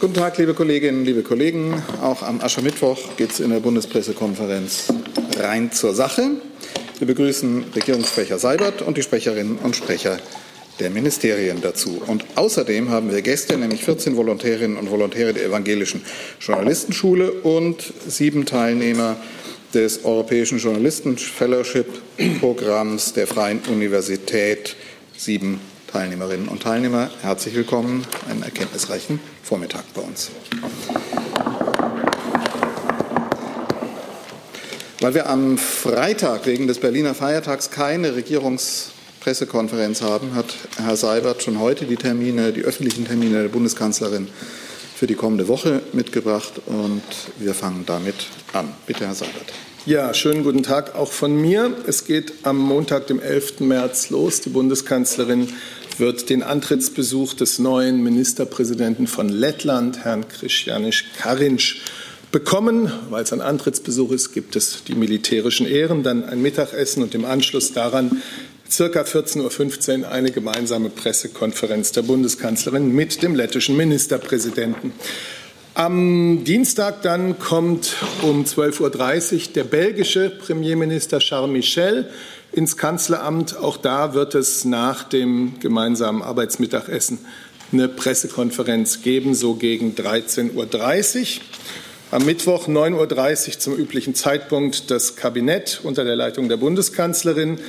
Guten Tag, liebe Kolleginnen, liebe Kollegen. Auch am Aschermittwoch geht es in der Bundespressekonferenz rein zur Sache. Wir begrüßen Regierungssprecher Seibert und die Sprecherinnen und Sprecher der Ministerien dazu. Und außerdem haben wir Gäste, nämlich 14 Volontärinnen und Volontäre der Evangelischen Journalistenschule und sieben Teilnehmer des Europäischen Journalisten-Fellowship-Programms der Freien Universität. Sieben Teilnehmerinnen und Teilnehmer, herzlich willkommen. Einen erkenntnisreichen Vormittag bei uns. Weil wir am Freitag wegen des Berliner Feiertags keine Regierungspressekonferenz haben, hat Herr Seibert schon heute die Termine, die öffentlichen Termine der Bundeskanzlerin für die kommende Woche mitgebracht und wir fangen damit an. Bitte, Herr Seibert. Ja, schönen guten Tag auch von mir. Es geht am Montag, dem 11. März los. Die Bundeskanzlerin wird den Antrittsbesuch des neuen Ministerpräsidenten von Lettland, Herrn Christianisch Karinc, bekommen. Weil es ein Antrittsbesuch ist, gibt es die militärischen Ehren, dann ein Mittagessen und im Anschluss daran circa 14.15 Uhr eine gemeinsame Pressekonferenz der Bundeskanzlerin mit dem lettischen Ministerpräsidenten. Am Dienstag dann kommt um 12.30 Uhr der belgische Premierminister Charles Michel ins Kanzleramt. Auch da wird es nach dem gemeinsamen Arbeitsmittagessen eine Pressekonferenz geben, so gegen 13.30 Uhr. Am Mittwoch 9.30 Uhr zum üblichen Zeitpunkt das Kabinett unter der Leitung der Bundeskanzlerin,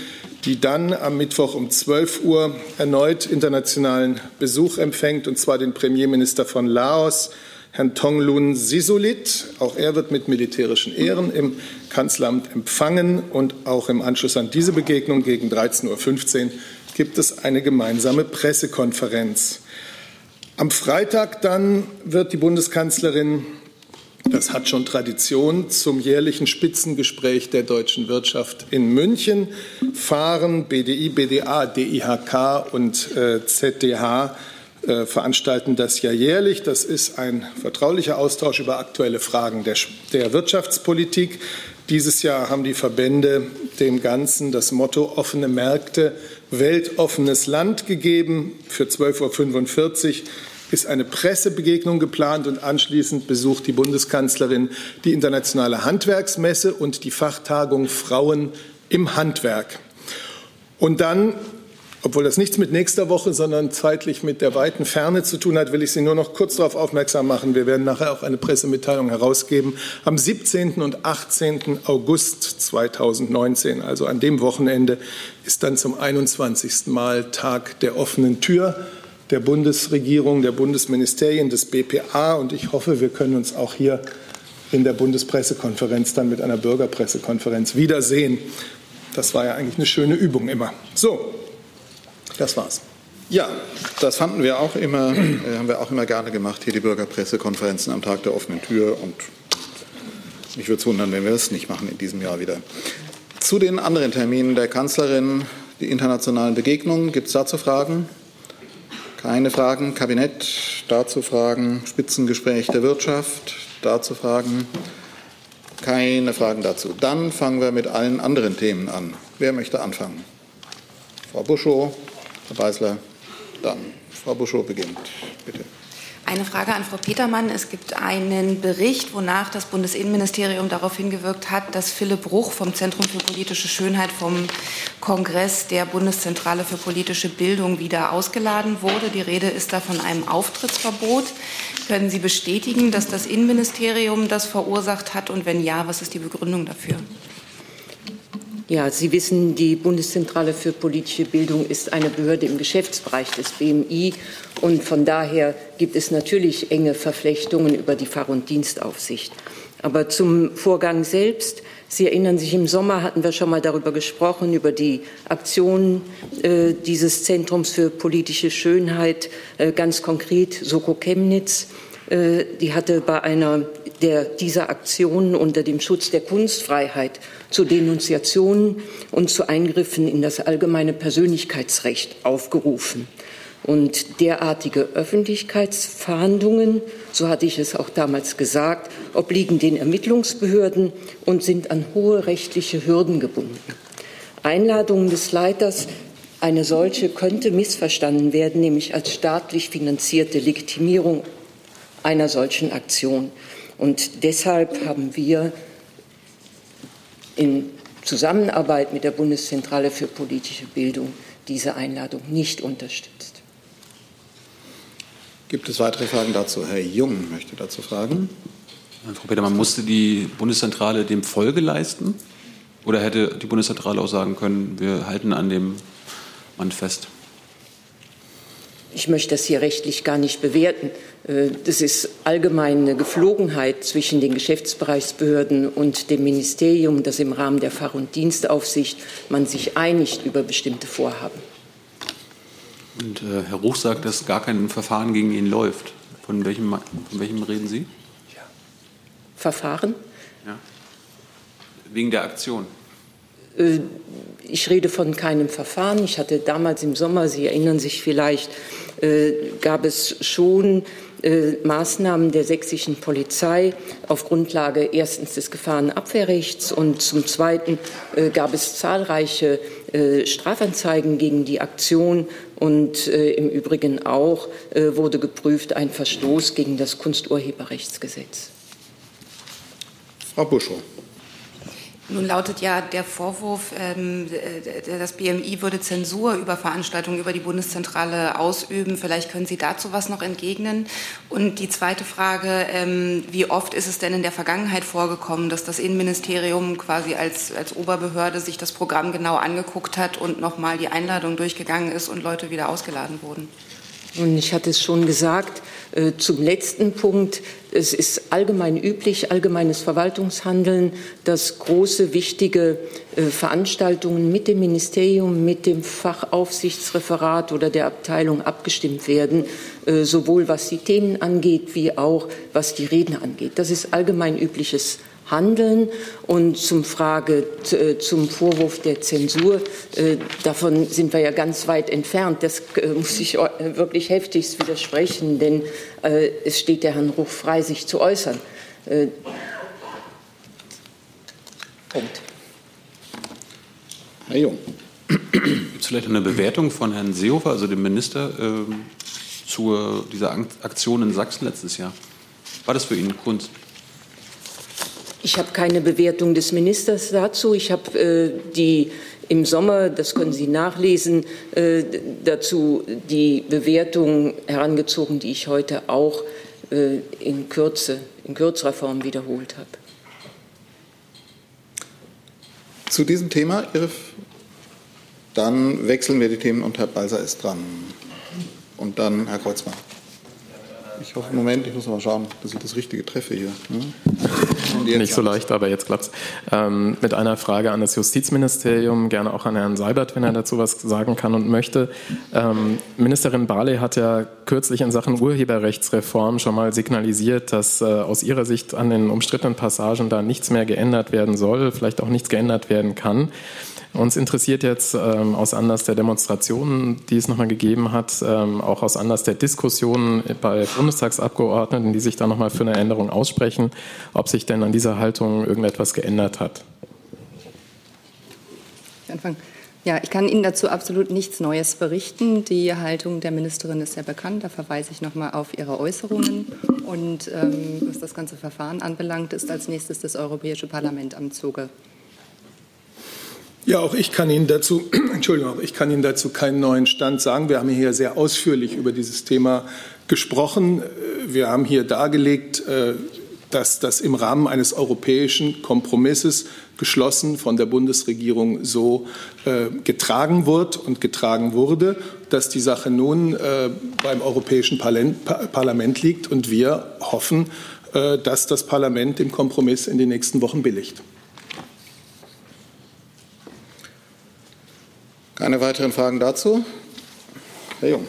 die dann am Mittwoch um 12 Uhr erneut internationalen Besuch empfängt, und zwar den Premierminister von Laos, Herrn Tonglun Sisulit. Auch er wird mit militärischen Ehren im Kanzleramt empfangen. Und auch im Anschluss an diese Begegnung gegen 13.15 Uhr gibt es eine gemeinsame Pressekonferenz. Am Freitag dann wird die Bundeskanzlerin das hat schon Tradition zum jährlichen Spitzengespräch der deutschen Wirtschaft in München fahren. BDI, BDA, DIHK und äh, ZDH veranstalten das ja jährlich. Das ist ein vertraulicher Austausch über aktuelle Fragen der, der Wirtschaftspolitik. Dieses Jahr haben die Verbände dem Ganzen das Motto offene Märkte, weltoffenes Land gegeben. Für 12.45 Uhr ist eine Pressebegegnung geplant und anschließend besucht die Bundeskanzlerin die internationale Handwerksmesse und die Fachtagung Frauen im Handwerk. Und dann obwohl das nichts mit nächster Woche, sondern zeitlich mit der weiten Ferne zu tun hat, will ich Sie nur noch kurz darauf aufmerksam machen. Wir werden nachher auch eine Pressemitteilung herausgeben. Am 17. und 18. August 2019, also an dem Wochenende, ist dann zum 21. Mal Tag der offenen Tür der Bundesregierung, der Bundesministerien, des BPA. Und ich hoffe, wir können uns auch hier in der Bundespressekonferenz dann mit einer Bürgerpressekonferenz wiedersehen. Das war ja eigentlich eine schöne Übung immer. So, das war's. Ja, das fanden wir auch immer, äh, haben wir auch immer gerne gemacht, hier die Bürgerpressekonferenzen am Tag der offenen Tür. Und mich würde es wundern, wenn wir das nicht machen in diesem Jahr wieder. Zu den anderen Terminen der Kanzlerin, die internationalen Begegnungen, gibt es dazu Fragen? Keine Fragen. Kabinett, dazu Fragen. Spitzengespräch der Wirtschaft, dazu Fragen. Keine Fragen dazu. Dann fangen wir mit allen anderen Themen an. Wer möchte anfangen? Frau Buschow, Herr Beisler, dann. Frau Buschow beginnt. Bitte. Eine Frage an Frau Petermann. Es gibt einen Bericht, wonach das Bundesinnenministerium darauf hingewirkt hat, dass Philipp Bruch vom Zentrum für politische Schönheit vom Kongress der Bundeszentrale für politische Bildung wieder ausgeladen wurde. Die Rede ist da von einem Auftrittsverbot. Können Sie bestätigen, dass das Innenministerium das verursacht hat? Und wenn ja, was ist die Begründung dafür? Ja, Sie wissen, die Bundeszentrale für politische Bildung ist eine Behörde im Geschäftsbereich des BMI und von daher gibt es natürlich enge Verflechtungen über die Fahr- und Dienstaufsicht. Aber zum Vorgang selbst. Sie erinnern sich, im Sommer hatten wir schon mal darüber gesprochen, über die Aktion äh, dieses Zentrums für politische Schönheit, äh, ganz konkret Soko Chemnitz. Äh, die hatte bei einer der, dieser Aktionen unter dem Schutz der Kunstfreiheit zu Denunziationen und zu Eingriffen in das allgemeine Persönlichkeitsrecht aufgerufen. Und derartige Öffentlichkeitsverhandlungen, so hatte ich es auch damals gesagt, obliegen den Ermittlungsbehörden und sind an hohe rechtliche Hürden gebunden. Einladungen des Leiters eine solche könnte missverstanden werden, nämlich als staatlich finanzierte Legitimierung einer solchen Aktion. Und deshalb haben wir in Zusammenarbeit mit der Bundeszentrale für politische Bildung diese Einladung nicht unterstützt. Gibt es weitere Fragen dazu? Herr Jung möchte dazu fragen. Frau Petermann, musste die Bundeszentrale dem Folge leisten? Oder hätte die Bundeszentrale auch sagen können, wir halten an dem Mann fest? Ich möchte das hier rechtlich gar nicht bewerten. Äh, das ist allgemein eine Geflogenheit zwischen den Geschäftsbereichsbehörden und dem Ministerium, dass im Rahmen der Fach- und Dienstaufsicht man sich einigt über bestimmte Vorhaben. Und äh, Herr Ruch sagt, dass gar kein Verfahren gegen ihn läuft. Von welchem, von welchem reden Sie? Verfahren? Ja. Wegen der Aktion. Äh, ich rede von keinem Verfahren. Ich hatte damals im Sommer, Sie erinnern sich vielleicht, äh, gab es schon äh, Maßnahmen der sächsischen Polizei auf Grundlage erstens des Gefahrenabwehrrechts und zum Zweiten gab es zahlreiche Strafanzeigen gegen die Aktion und im Übrigen auch wurde geprüft ein Verstoß gegen das Kunsturheberrechtsgesetz. Frau Buschow. Nun lautet ja der Vorwurf, ähm, das BMI würde Zensur über Veranstaltungen über die Bundeszentrale ausüben. Vielleicht können Sie dazu was noch entgegnen. Und die zweite Frage, ähm, wie oft ist es denn in der Vergangenheit vorgekommen, dass das Innenministerium quasi als, als Oberbehörde sich das Programm genau angeguckt hat und nochmal die Einladung durchgegangen ist und Leute wieder ausgeladen wurden? Und ich hatte es schon gesagt, äh, zum letzten Punkt. Es ist allgemein üblich, allgemeines Verwaltungshandeln, dass große, wichtige äh, Veranstaltungen mit dem Ministerium, mit dem Fachaufsichtsreferat oder der Abteilung abgestimmt werden, äh, sowohl was die Themen angeht, wie auch was die Reden angeht. Das ist allgemein übliches handeln. Und zum Frage, äh, zum Vorwurf der Zensur, äh, davon sind wir ja ganz weit entfernt. Das äh, muss ich wirklich heftigst widersprechen, denn es steht der Herrn Ruch frei, sich zu äußern. Punkt. Herr Jung. Gibt es vielleicht eine Bewertung von Herrn Seehofer, also dem Minister, äh, zu dieser Aktion in Sachsen letztes Jahr? War das für ihn Kunst? Ich habe keine Bewertung des Ministers dazu. Ich habe äh, die im Sommer, das können Sie nachlesen, äh, dazu die Bewertung herangezogen, die ich heute auch äh, in Kürze, in kürzerer Form wiederholt habe. Zu diesem Thema, Ihre dann wechseln wir die Themen und Herr Balser ist dran. Und dann Herr Kreuzmann. Ich hoffe, Moment, ich muss mal schauen, dass ich das Richtige treffe hier. Ne? Nicht so leicht, aber jetzt klappt's. Ähm, mit einer Frage an das Justizministerium, gerne auch an Herrn Seibert, wenn er dazu was sagen kann und möchte. Ähm, Ministerin Barley hat ja kürzlich in Sachen Urheberrechtsreform schon mal signalisiert, dass äh, aus ihrer Sicht an den umstrittenen Passagen da nichts mehr geändert werden soll, vielleicht auch nichts geändert werden kann. Uns interessiert jetzt ähm, aus Anlass der Demonstrationen, die es nochmal gegeben hat, ähm, auch aus Anlass der Diskussionen bei Bundestagsabgeordneten, die sich da nochmal für eine Änderung aussprechen, ob sich denn an dieser Haltung irgendetwas geändert hat. Anfang. Ja, ich kann Ihnen dazu absolut nichts Neues berichten. Die Haltung der Ministerin ist sehr bekannt. Da verweise ich nochmal auf ihre Äußerungen. Und ähm, was das ganze Verfahren anbelangt, ist als nächstes das Europäische Parlament am Zuge. Ja, auch ich kann Ihnen dazu, Entschuldigung, auch ich kann Ihnen dazu keinen neuen Stand sagen. Wir haben hier sehr ausführlich über dieses Thema gesprochen. Wir haben hier dargelegt, äh, dass das im Rahmen eines europäischen Kompromisses geschlossen von der Bundesregierung so äh, getragen wird und getragen wurde, dass die Sache nun äh, beim Europäischen Parlament liegt und wir hoffen, dass das Parlament den Kompromiss in den nächsten Wochen billigt. Keine weiteren Fragen dazu? Herr Jung.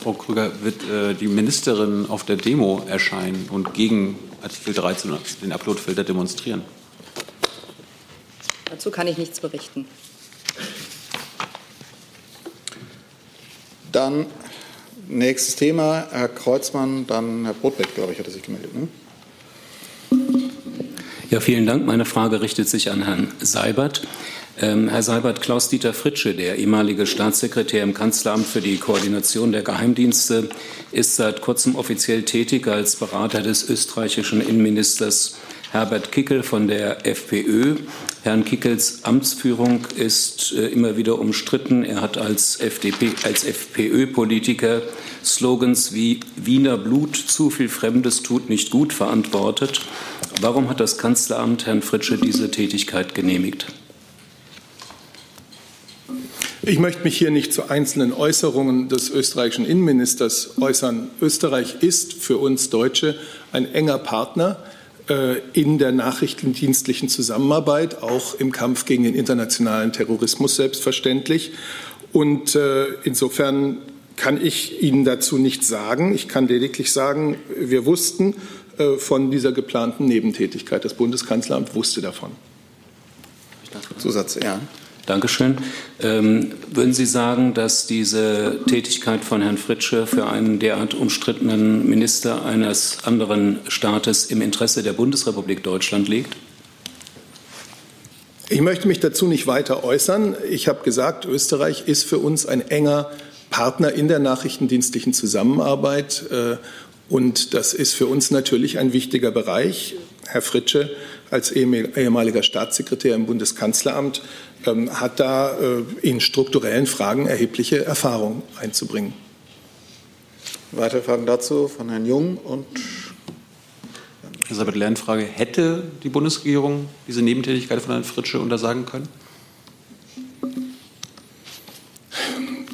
Frau Krüger, wird äh, die Ministerin auf der Demo erscheinen und gegen Artikel 13, den Uploadfilter, demonstrieren? Dazu kann ich nichts berichten. Dann nächstes Thema, Herr Kreuzmann, dann Herr Brotbeck, glaube ich, hat er sich gemeldet. Ne? Ja, vielen Dank. Meine Frage richtet sich an Herrn Seibert. Ähm, Herr Seibert, Klaus-Dieter Fritsche, der ehemalige Staatssekretär im Kanzleramt für die Koordination der Geheimdienste, ist seit kurzem offiziell tätig als Berater des österreichischen Innenministers Herbert Kickel von der FPÖ. Herrn Kickels Amtsführung ist äh, immer wieder umstritten. Er hat als, als FPÖ-Politiker Slogans wie Wiener Blut, zu viel Fremdes tut nicht gut verantwortet. Warum hat das Kanzleramt Herrn Fritsche diese Tätigkeit genehmigt? Ich möchte mich hier nicht zu einzelnen Äußerungen des österreichischen Innenministers äußern. Österreich ist für uns Deutsche ein enger Partner äh, in der nachrichtendienstlichen Zusammenarbeit, auch im Kampf gegen den internationalen Terrorismus selbstverständlich. Und äh, insofern kann ich Ihnen dazu nichts sagen. Ich kann lediglich sagen, wir wussten äh, von dieser geplanten Nebentätigkeit. Das Bundeskanzleramt wusste davon. Zusatz, ja. Dankeschön. Ähm, würden Sie sagen, dass diese Tätigkeit von Herrn Fritsche für einen derart umstrittenen Minister eines anderen Staates im Interesse der Bundesrepublik Deutschland liegt? Ich möchte mich dazu nicht weiter äußern. Ich habe gesagt, Österreich ist für uns ein enger Partner in der nachrichtendienstlichen Zusammenarbeit. Äh, und das ist für uns natürlich ein wichtiger Bereich. Herr Fritsche als ehemaliger Staatssekretär im Bundeskanzleramt ähm, hat da äh, in strukturellen Fragen erhebliche Erfahrung einzubringen. Weitere Fragen dazu von Herrn Jung und Elisabeth Lernfrage. Hätte die Bundesregierung diese Nebentätigkeit von Herrn Fritsche untersagen können?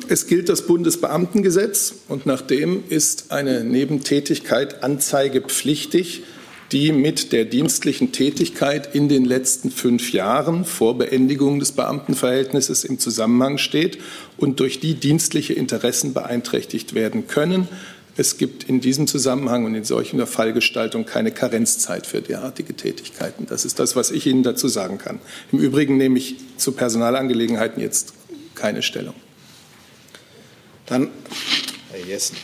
Es gilt das Bundesbeamtengesetz und nach dem ist eine Nebentätigkeit anzeigepflichtig die mit der dienstlichen Tätigkeit in den letzten fünf Jahren vor Beendigung des Beamtenverhältnisses im Zusammenhang steht und durch die dienstliche Interessen beeinträchtigt werden können. Es gibt in diesem Zusammenhang und in solcher Fallgestaltung keine Karenzzeit für derartige Tätigkeiten. Das ist das, was ich Ihnen dazu sagen kann. Im Übrigen nehme ich zu Personalangelegenheiten jetzt keine Stellung. Dann Herr Jessen.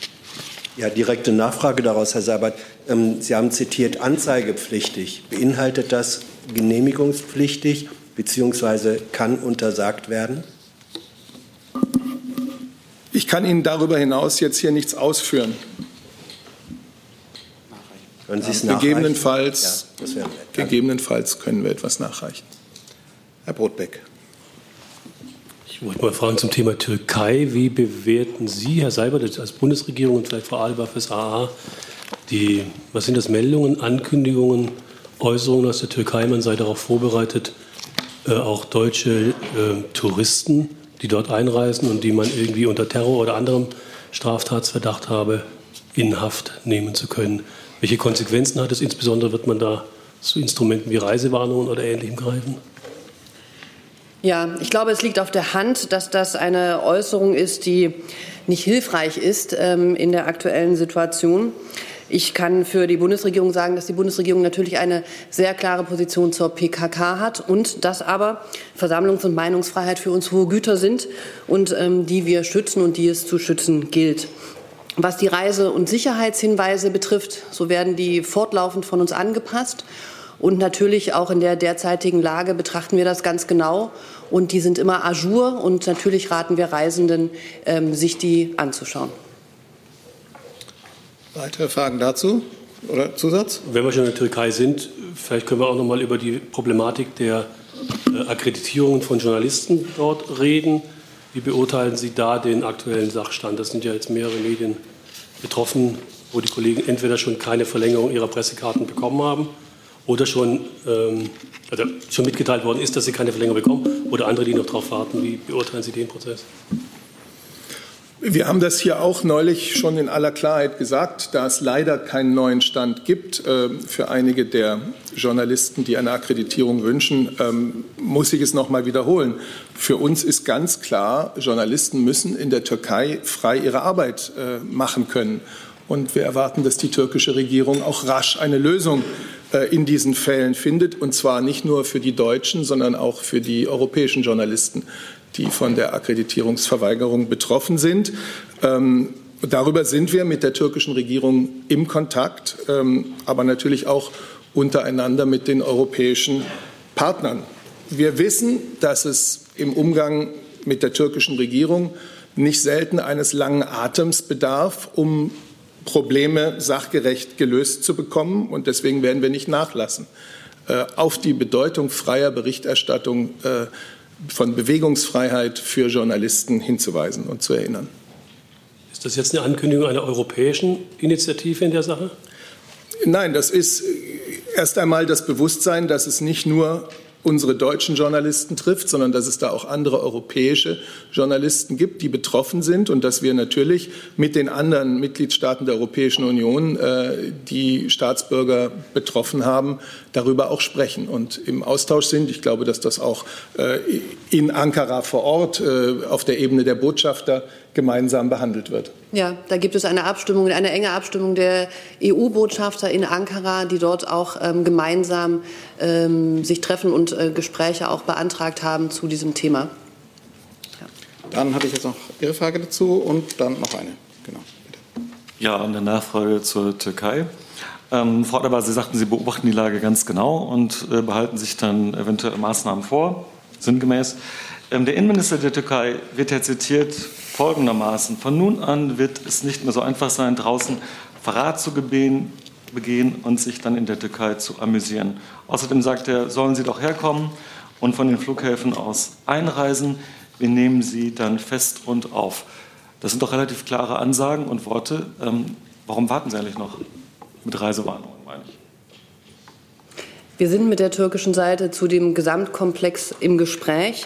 Ja, direkte Nachfrage daraus, Herr Seibert. Ähm, Sie haben zitiert anzeigepflichtig. Beinhaltet das genehmigungspflichtig bzw. kann untersagt werden? Ich kann Ihnen darüber hinaus jetzt hier nichts ausführen. Können Sie es nachreichen? Gegebenenfalls, ja, gegebenenfalls können wir etwas nachreichen. Herr Brotbeck. Ich wollte mal fragen zum Thema Türkei. Wie bewerten Sie, Herr Seibert, als Bundesregierung und vielleicht Frau Alba fürs AA, die, was sind das, Meldungen, Ankündigungen, Äußerungen aus der Türkei? Man sei darauf vorbereitet, äh, auch deutsche äh, Touristen, die dort einreisen und die man irgendwie unter Terror oder anderem Straftatsverdacht habe, in Haft nehmen zu können. Welche Konsequenzen hat es? Insbesondere wird man da zu Instrumenten wie Reisewarnungen oder Ähnlichem greifen? Ja, ich glaube, es liegt auf der Hand, dass das eine Äußerung ist, die nicht hilfreich ist ähm, in der aktuellen Situation. Ich kann für die Bundesregierung sagen, dass die Bundesregierung natürlich eine sehr klare Position zur PKK hat und dass aber Versammlungs- und Meinungsfreiheit für uns hohe Güter sind und ähm, die wir schützen und die es zu schützen gilt. Was die Reise- und Sicherheitshinweise betrifft, so werden die fortlaufend von uns angepasst. Und natürlich auch in der derzeitigen Lage betrachten wir das ganz genau. Und die sind immer ajour. Und natürlich raten wir Reisenden, ähm, sich die anzuschauen. Weitere Fragen dazu oder Zusatz? Wenn wir schon in der Türkei sind, vielleicht können wir auch noch mal über die Problematik der äh, Akkreditierungen von Journalisten dort reden. Wie beurteilen Sie da den aktuellen Sachstand? Das sind ja jetzt mehrere Medien betroffen, wo die Kollegen entweder schon keine Verlängerung ihrer Pressekarten bekommen haben oder schon, ähm, also schon mitgeteilt worden ist, dass sie keine Verlängerung bekommen oder andere, die noch darauf warten. Wie beurteilen Sie den Prozess? Wir haben das hier auch neulich schon in aller Klarheit gesagt, da es leider keinen neuen Stand gibt äh, für einige der Journalisten, die eine Akkreditierung wünschen, ähm, muss ich es noch mal wiederholen. Für uns ist ganz klar, Journalisten müssen in der Türkei frei ihre Arbeit äh, machen können. Und wir erwarten, dass die türkische Regierung auch rasch eine Lösung äh, in diesen Fällen findet, und zwar nicht nur für die deutschen, sondern auch für die europäischen Journalisten, die von der Akkreditierungsverweigerung betroffen sind. Ähm, darüber sind wir mit der türkischen Regierung im Kontakt, ähm, aber natürlich auch untereinander mit den europäischen Partnern. wir wissen, dass es im Umgang mit der türkischen Regierung nicht selten eines langen Atems bedarf, um Probleme sachgerecht gelöst zu bekommen. Und deswegen werden wir nicht nachlassen, äh, auf die Bedeutung freier Berichterstattung äh, von Bewegungsfreiheit für Journalisten hinzuweisen und zu erinnern. Ist das jetzt eine Ankündigung einer europäischen Initiative in der Sache? Nein, das ist erst einmal das Bewusstsein, dass es nicht nur unsere deutschen Journalisten trifft, sondern dass es da auch andere europäische Journalisten gibt, die betroffen sind und dass wir natürlich mit den anderen Mitgliedstaaten der Europäischen Union, äh, die Staatsbürger betroffen haben, darüber auch sprechen und im Austausch sind. Ich glaube, dass das auch äh, in Ankara vor Ort äh, auf der Ebene der Botschafter gemeinsam behandelt wird. Ja, da gibt es eine Abstimmung, eine enge Abstimmung der EU-Botschafter in Ankara, die dort auch ähm, gemeinsam ähm, sich treffen und äh, Gespräche auch beantragt haben zu diesem Thema. Ja. Dann hatte ich jetzt noch Ihre Frage dazu und dann noch eine. Genau. Bitte. Ja, eine Nachfrage zur Türkei. Ähm, Frau Adebar, Sie sagten, Sie beobachten die Lage ganz genau und äh, behalten sich dann eventuell Maßnahmen vor, sinngemäß. Ähm, der Innenminister der Türkei wird ja zitiert folgendermaßen. Von nun an wird es nicht mehr so einfach sein, draußen Verrat zu begehen, begehen und sich dann in der Türkei zu amüsieren. Außerdem sagt er, sollen Sie doch herkommen und von den Flughäfen aus einreisen. Wir nehmen Sie dann fest und auf. Das sind doch relativ klare Ansagen und Worte. Ähm, warum warten Sie eigentlich noch mit Reisewarnungen, meine ich? Wir sind mit der türkischen Seite zu dem Gesamtkomplex im Gespräch.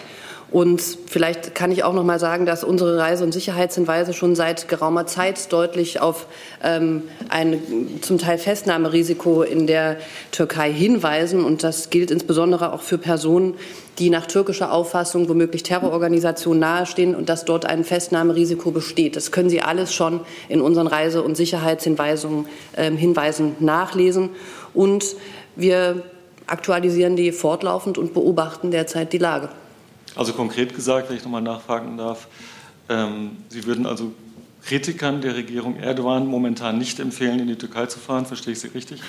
Und vielleicht kann ich auch noch mal sagen, dass unsere Reise- und Sicherheitshinweise schon seit geraumer Zeit deutlich auf ähm, ein zum Teil Festnahmerisiko in der Türkei hinweisen. Und das gilt insbesondere auch für Personen, die nach türkischer Auffassung womöglich Terrororganisationen nahestehen und dass dort ein Festnahmerisiko besteht. Das können Sie alles schon in unseren Reise- und Sicherheitshinweisen äh, Hinweisen nachlesen. Und wir aktualisieren die fortlaufend und beobachten derzeit die Lage. Also konkret gesagt, wenn ich nochmal nachfragen darf, ähm, Sie würden also Kritikern der Regierung Erdogan momentan nicht empfehlen, in die Türkei zu fahren. Verstehe ich Sie richtig?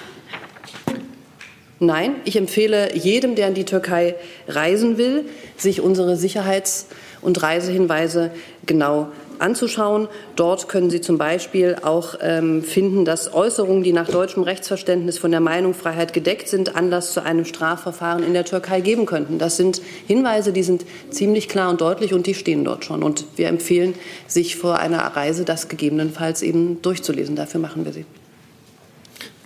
Nein, ich empfehle jedem, der in die Türkei reisen will, sich unsere Sicherheits- und Reisehinweise genau anzuschauen. Dort können Sie zum Beispiel auch ähm, finden, dass Äußerungen, die nach deutschem Rechtsverständnis von der Meinungsfreiheit gedeckt sind, Anlass zu einem Strafverfahren in der Türkei geben könnten. Das sind Hinweise, die sind ziemlich klar und deutlich und die stehen dort schon. Und wir empfehlen, sich vor einer Reise das gegebenenfalls eben durchzulesen. Dafür machen wir sie.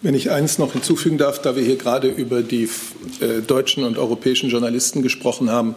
Wenn ich eins noch hinzufügen darf, da wir hier gerade über die äh, deutschen und europäischen Journalisten gesprochen haben,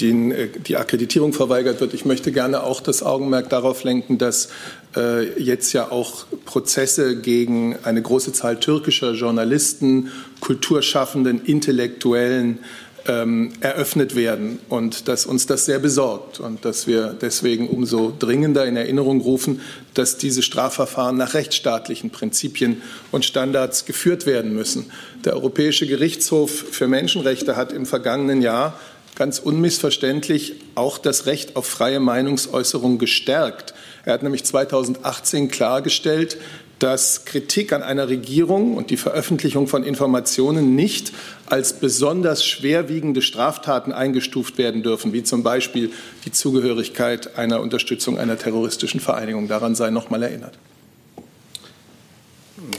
denen äh, die Akkreditierung verweigert wird. Ich möchte gerne auch das Augenmerk darauf lenken, dass äh, jetzt ja auch Prozesse gegen eine große Zahl türkischer Journalisten, Kulturschaffenden, Intellektuellen ähm, eröffnet werden und dass uns das sehr besorgt und dass wir deswegen umso dringender in Erinnerung rufen, dass diese Strafverfahren nach rechtsstaatlichen Prinzipien und Standards geführt werden müssen. Der Europäische Gerichtshof für Menschenrechte hat im vergangenen Jahr ganz unmissverständlich auch das Recht auf freie Meinungsäußerung gestärkt. Er hat nämlich 2018 klargestellt, dass Kritik an einer Regierung und die Veröffentlichung von Informationen nicht als besonders schwerwiegende Straftaten eingestuft werden dürfen, wie zum Beispiel die Zugehörigkeit einer Unterstützung einer terroristischen Vereinigung. Daran sei noch mal erinnert.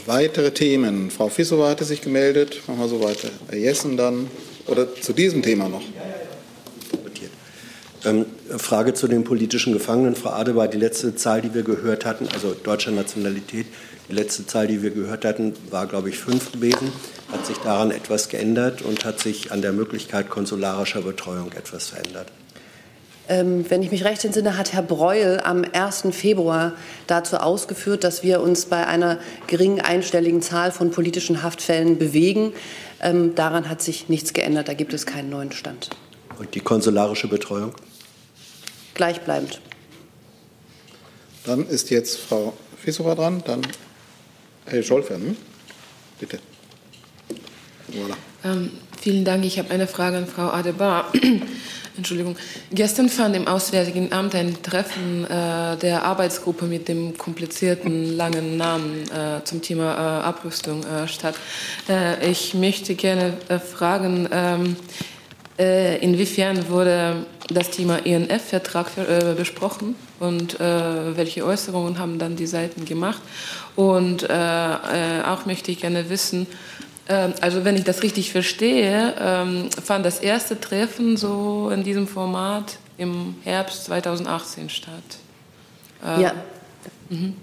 Weitere Themen. Frau Fissowa hatte sich gemeldet. Machen wir so weiter. Herr Jessen dann. Oder zu diesem Thema noch. Ähm, Frage zu den politischen Gefangenen. Frau Adebar, die letzte Zahl, die wir gehört hatten, also deutscher Nationalität, die letzte Zahl, die wir gehört hatten, war, glaube ich, fünf gewesen. Hat sich daran etwas geändert und hat sich an der Möglichkeit konsularischer Betreuung etwas verändert? Ähm, wenn ich mich recht entsinne, hat Herr Breuel am 1. Februar dazu ausgeführt, dass wir uns bei einer geringen einstelligen Zahl von politischen Haftfällen bewegen. Ähm, daran hat sich nichts geändert. Da gibt es keinen neuen Stand. Und die konsularische Betreuung? Gleichbleibend. Dann ist jetzt Frau Fissowa dran, dann Herr Scholfer. Hm? Bitte. Voilà. Ähm, vielen Dank. Ich habe eine Frage an Frau Adebar. Entschuldigung. Gestern fand im Auswärtigen Amt ein Treffen äh, der Arbeitsgruppe mit dem komplizierten, langen Namen äh, zum Thema äh, Abrüstung äh, statt. Äh, ich möchte gerne äh, fragen, ähm, Äh, inwiefern wurde das Thema INF-Vertrag äh, besprochen und welche Äußerungen haben dann die Seiten gemacht? Und auch möchte ich gerne wissen, also wenn ich das richtig verstehe, ähm, fand das erste Treffen so in diesem Format im Herbst 2018 statt. Ähm, ja. Mhm.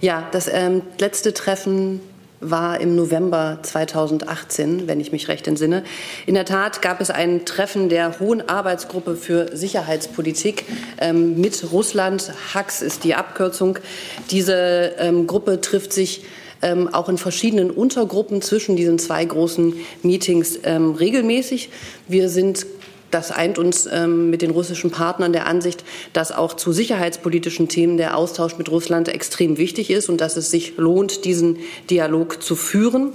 Ja, das ähm, letzte Treffen war im November 2018, wenn ich mich recht entsinne. In der Tat gab es ein Treffen der Hohen Arbeitsgruppe für Sicherheitspolitik ähm, mit Russland. HAX ist die Abkürzung. Diese ähm, Gruppe trifft sich ähm, auch in verschiedenen Untergruppen zwischen diesen zwei großen Meetings ähm, regelmäßig. Wir sind das eint uns ähm, mit den russischen Partnern der Ansicht, dass auch zu sicherheitspolitischen Themen der Austausch mit Russland extrem wichtig ist und dass es sich lohnt, diesen Dialog zu führen.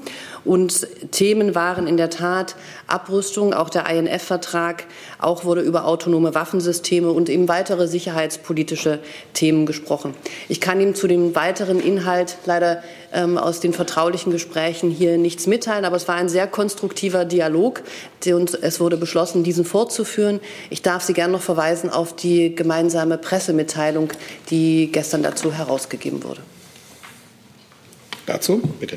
Und Themen waren in der Tat Abrüstung, auch der INF-Vertrag, auch wurde über autonome Waffensysteme und eben weitere sicherheitspolitische Themen gesprochen. Ich kann Ihnen zu dem weiteren Inhalt leider ähm, aus den vertraulichen Gesprächen hier nichts mitteilen, aber es war ein sehr konstruktiver Dialog und es wurde beschlossen, diesen fortzuführen. Ich darf Sie gerne noch verweisen auf die gemeinsame Pressemitteilung, die gestern dazu herausgegeben wurde. Dazu bitte.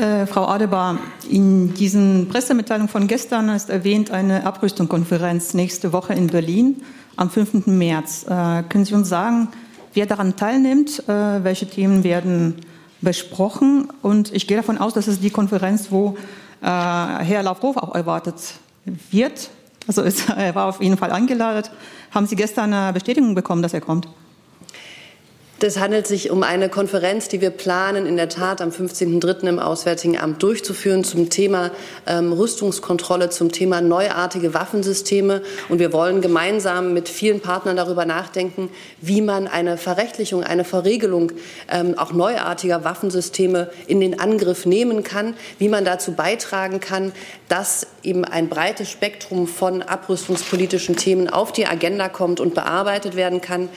Äh, Frau Adebar, in diesen Pressemitteilungen von gestern ist erwähnt eine Abrüstungskonferenz nächste Woche in Berlin am 5. März. Äh, können Sie uns sagen, wer daran teilnimmt? Äh, welche Themen werden besprochen? Und ich gehe davon aus, dass es die Konferenz, wo äh, Herr Lavrov auch erwartet wird. Also ist, er war auf jeden Fall eingeladen. Haben Sie gestern eine Bestätigung bekommen, dass er kommt? Es handelt sich um eine Konferenz, die wir planen, in der Tat am 15.03. im Auswärtigen Amt durchzuführen zum Thema ähm, Rüstungskontrolle, zum Thema neuartige Waffensysteme. Und wir wollen gemeinsam mit vielen Partnern darüber nachdenken, wie man eine Verrechtlichung, eine Verregelung ähm, auch neuartiger Waffensysteme in den Angriff nehmen kann, wie man dazu beitragen kann, dass eben ein breites Spektrum von abrüstungspolitischen Themen auf die Agenda kommt und bearbeitet werden kann.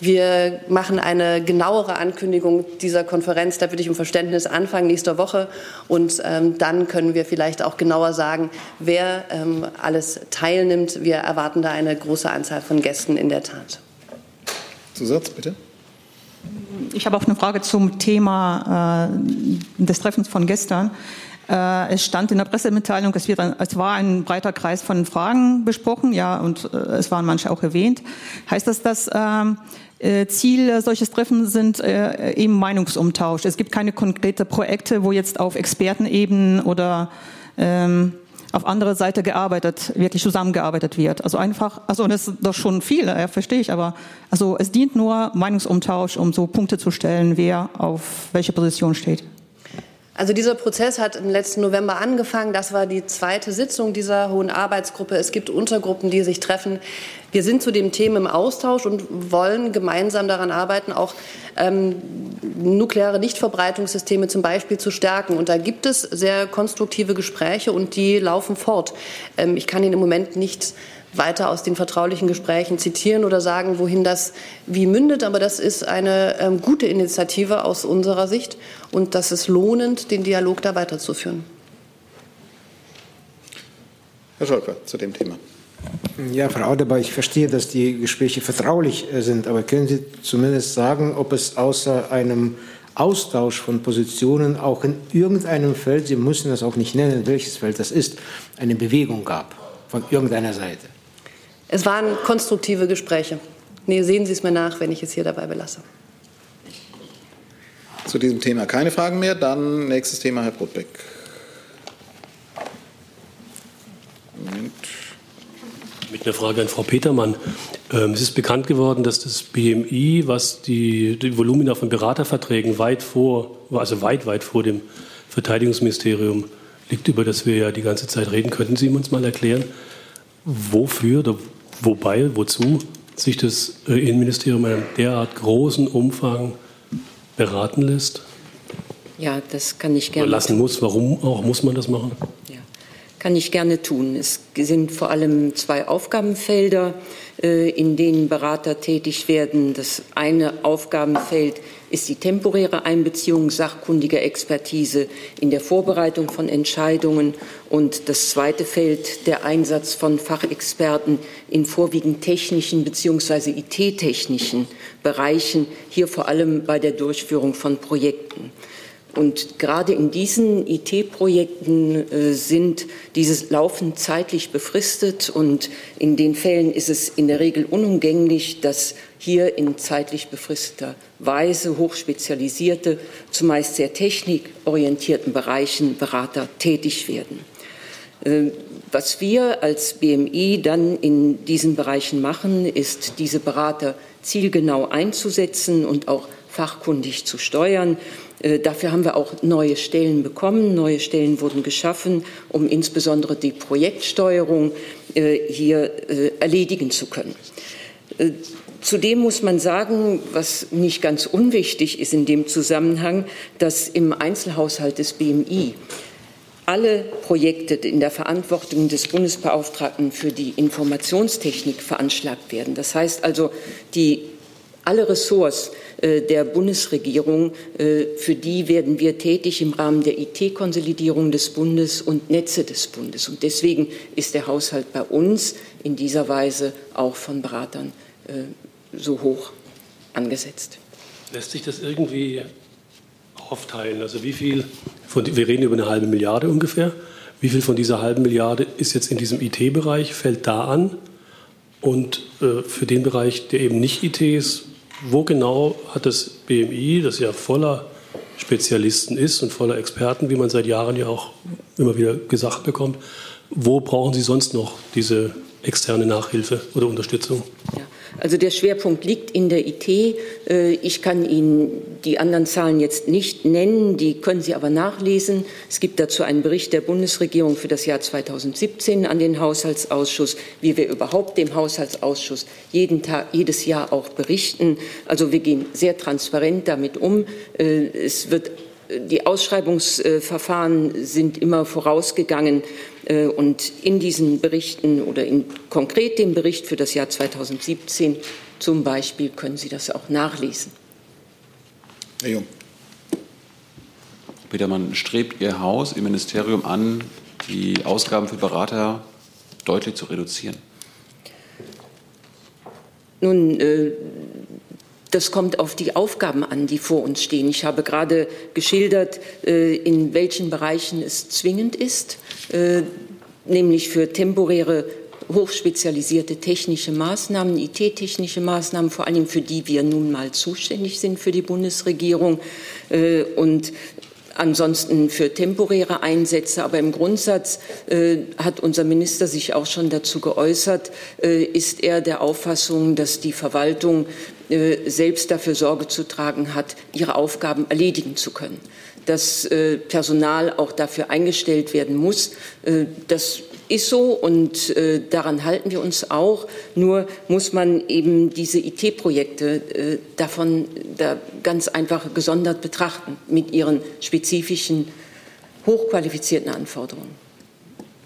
Wir machen eine genauere Ankündigung dieser Konferenz, da bitte ich um Verständnis, Anfang nächster Woche. Und ähm, dann können wir vielleicht auch genauer sagen, wer ähm, alles teilnimmt. Wir erwarten da eine große Anzahl von Gästen in der Tat. Zusatz, bitte. Ich habe auch eine Frage zum Thema äh, des Treffens von gestern. Äh, es stand in der Pressemitteilung, es, wird ein, es war ein breiter Kreis von Fragen besprochen, ja, und äh, es waren manche auch erwähnt. Heißt das, dass ähm, äh, Ziel solches Treffen sind äh, eben Meinungsumtausch. Es gibt keine konkrete Projekte, wo jetzt auf Expertenebene oder ähm, auf andere Seite gearbeitet, wirklich zusammengearbeitet wird. Also einfach, also das ist doch schon viel, ja, verstehe ich, aber also es dient nur Meinungsumtausch, um so Punkte zu stellen, wer auf welche Position steht. Also dieser Prozess hat im letzten November angefangen. Das war die zweite Sitzung dieser Hohen Arbeitsgruppe. Es gibt Untergruppen, die sich treffen. Wir sind zu dem Thema im Austausch und wollen gemeinsam daran arbeiten, auch ähm, nukleare Nichtverbreitungssysteme zum Beispiel zu stärken. Und da gibt es sehr konstruktive Gespräche und die laufen fort. Ähm, ich kann Ihnen im Moment nicht weiter aus den vertraulichen Gesprächen zitieren oder sagen, wohin das wie mündet. Aber das ist eine ähm, gute Initiative aus unserer Sicht und das ist lohnend, den Dialog da weiterzuführen. Herr Scholper, zu dem Thema. Ja, Frau Audebar, ich verstehe, dass die Gespräche vertraulich äh, sind, aber können Sie zumindest sagen, ob es außer einem Austausch von Positionen auch in irgendeinem Feld, Sie müssen das auch nicht nennen, welches Feld das ist, eine Bewegung gab von irgendeiner Seite? Es waren konstruktive Gespräche. Nee, sehen Sie es mir nach, wenn ich es hier dabei belasse. Zu diesem Thema keine Fragen mehr. Dann nächstes Thema, Herr Brotbeck. Moment. Mit einer Frage an Frau Petermann. Ähm, es ist bekannt geworden, dass das BMI, was die, die Volumina von Beraterverträgen weit vor, also weit, weit vor dem Verteidigungsministerium liegt, über das wir ja die ganze Zeit reden. Könnten Sie uns mal erklären, wofür oder wobei, wozu sich das äh, Innenministerium in einem derart großen Umfang beraten lässt? Ja, das kann ich gerne. Oder lassen muss. Warum auch muss man das machen? Ja. Kann ich gerne tun. Es sind vor allem zwei Aufgabenfelder, äh, in denen Berater tätig werden. Das eine Aufgabenfeld ist die temporäre Einbeziehung sachkundiger Expertise in der Vorbereitung von Entscheidungen und das zweite Feld der Einsatz von Fachexperten in vorwiegend technischen bzw. IT-technischen Bereichen, hier vor allem bei der Durchführung von Projekten. Und gerade in diesen IT-Projekten äh, sind dieses Laufen zeitlich befristet und in den Fällen ist es in der Regel unumgänglich, dass hier in zeitlich befristeter Weise hochspezialisierte, zumeist sehr technikorientierten Bereichen Berater tätig werden. Äh, was wir als BMI dann in diesen Bereichen machen, ist, diese Berater zielgenau einzusetzen und auch fachkundig zu steuern. Äh, dafür haben wir auch neue Stellen bekommen. Neue Stellen wurden geschaffen, um insbesondere die Projektsteuerung äh, hier äh, erledigen zu können. Zudem muss man sagen, was nicht ganz unwichtig ist in dem Zusammenhang, dass im Einzelhaushalt des BMI alle Projekte in der Verantwortung des Bundesbeauftragten für die Informationstechnik veranschlagt werden. Das heißt also, die, alle Ressorts äh, der Bundesregierung. Äh, für die werden wir tätig im Rahmen der IT-Konsolidierung des Bundes und Netze des Bundes. Und deswegen ist der Haushalt bei uns in dieser Weise auch von Beratern äh, so hoch angesetzt. Lässt sich das irgendwie aufteilen? Also wie viel, von, wir reden über eine halbe Milliarde ungefähr, wie viel von dieser halben Milliarde ist jetzt in diesem IT-Bereich, fällt da an? Und äh, für den Bereich, der eben nicht IT ist, wo genau hat das BMI, das ja voller Spezialisten ist und voller Experten, wie man seit Jahren ja auch immer wieder gesagt bekommt, wo brauchen Sie sonst noch diese externe Nachhilfe oder Unterstützung? Ja. Also der Schwerpunkt liegt in der IT. Äh, ich kann Ihnen die anderen Zahlen jetzt nicht nennen, die können Sie aber nachlesen. Es gibt dazu einen Bericht der Bundesregierung für das Jahr 2017 an den Haushaltsausschuss, wie wir überhaupt dem Haushaltsausschuss jeden Tag, jedes Jahr auch berichten. Also wir gehen sehr transparent damit um. Äh, es wird die Ausschreibungsverfahren sind immer vorausgegangen äh, und in diesen Berichten oder in konkret dem Bericht für das Jahr 2017 zum Beispiel können Sie das auch nachlesen. Herr Jung. Petermann, strebt Ihr Haus, Ihr Ministerium an, die Ausgaben für Berater deutlich zu reduzieren? Nun, äh, das kommt auf die Aufgaben an, die vor uns stehen. Ich habe gerade geschildert, äh, in welchen Bereichen es zwingend ist, äh, nämlich für temporäre hochspezialisierte technische Maßnahmen, IT-technische Maßnahmen, vor allem für die wir nun mal zuständig sind für die Bundesregierung. Äh, und ansonsten für temporäre Einsätze. Aber im Grundsatz äh, hat unser Minister sich auch schon dazu geäußert, äh, ist er der Auffassung, dass die Verwaltung äh, selbst dafür Sorge zu tragen hat, ihre Aufgaben erledigen zu können. Dass äh, Personal auch dafür eingestellt werden muss, äh, das ist so und äh, daran halten wir uns auch. Nur muss man eben diese IT-Projekte äh, davon da ganz einfach gesondert betrachten mit ihren spezifischen, hochqualifizierten Anforderungen.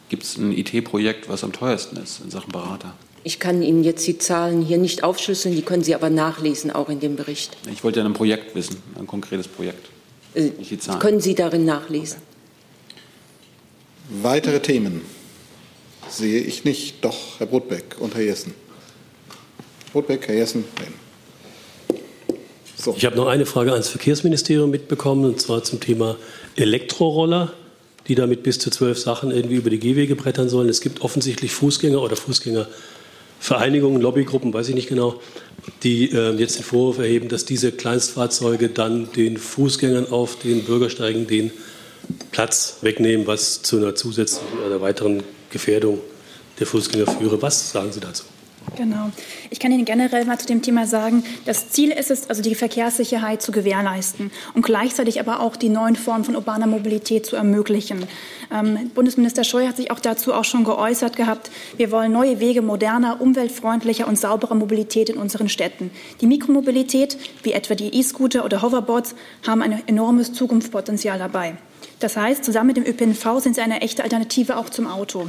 Gibt es ein IT-Projekt, was am teuersten ist in Sachen Berater? Ich kann Ihnen jetzt die Zahlen hier nicht aufschlüsseln, die können Sie aber nachlesen, auch in dem Bericht. Ich wollte ja ein Projekt wissen, ein konkretes Projekt. Äh, nicht die Zahlen. Können Sie darin nachlesen? Weitere Themen? Sehe ich nicht. Doch, Herr Brotbeck und Herr Jessen. Brotbeck, Herr Jessen. Nein. So. Ich habe noch eine Frage ans Verkehrsministerium mitbekommen, und zwar zum Thema Elektroroller, die damit bis zu zwölf Sachen irgendwie über die Gehwege brettern sollen. Es gibt offensichtlich Fußgänger oder Fußgängervereinigungen, Lobbygruppen, weiß ich nicht genau, die äh, jetzt den Vorwurf erheben, dass diese Kleinstfahrzeuge dann den Fußgängern auf den Bürgersteigen den Platz wegnehmen, was zu einer zusätzlichen oder weiteren Gefährdung der Fußgänger führe. Was sagen Sie dazu? Genau. Ich kann Ihnen generell mal zu dem Thema sagen, das Ziel ist es, also die Verkehrssicherheit zu gewährleisten und gleichzeitig aber auch die neuen Formen von urbaner Mobilität zu ermöglichen. Ähm, Bundesminister Scheuer hat sich auch dazu auch schon geäußert gehabt. Wir wollen neue Wege moderner, umweltfreundlicher und sauberer Mobilität in unseren Städten. Die Mikromobilität, wie etwa die E-Scooter oder Hoverboards, haben ein enormes Zukunftspotenzial dabei. Das heißt, zusammen mit dem ÖPNV sind sie eine echte Alternative auch zum Auto.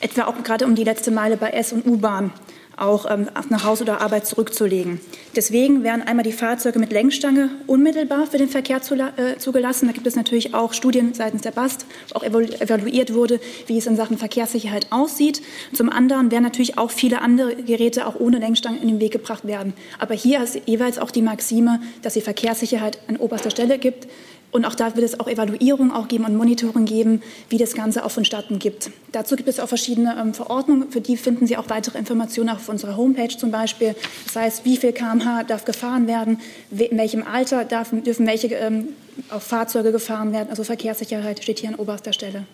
Etwa auch gerade um die letzte Meile bei S- und U-Bahn auch ähm, nach Hause oder Arbeit zurückzulegen. Deswegen werden einmal die Fahrzeuge mit Lenkstange unmittelbar für den Verkehr äh, zugelassen. Da gibt es natürlich auch Studien seitens der BAST, wo auch evalu evaluiert wurde, wie es in Sachen Verkehrssicherheit aussieht. Zum anderen werden natürlich auch viele andere Geräte auch ohne Lenkstange in den Weg gebracht werden. Aber hier ist jeweils auch die Maxime, dass die Verkehrssicherheit an oberster Stelle gibt. Und auch da wird es auch Evaluierung auch geben und Monitoring geben, wie das Ganze auch vonstatten gibt. Dazu gibt es auch verschiedene ähm, Verordnungen, für die finden Sie auch weitere Informationen auf unserer Homepage zum Beispiel. Das heißt, wie viel kmh darf gefahren werden, in welchem Alter darf, dürfen welche ähm, auch Fahrzeuge gefahren werden. Also Verkehrssicherheit steht hier an oberster Stelle.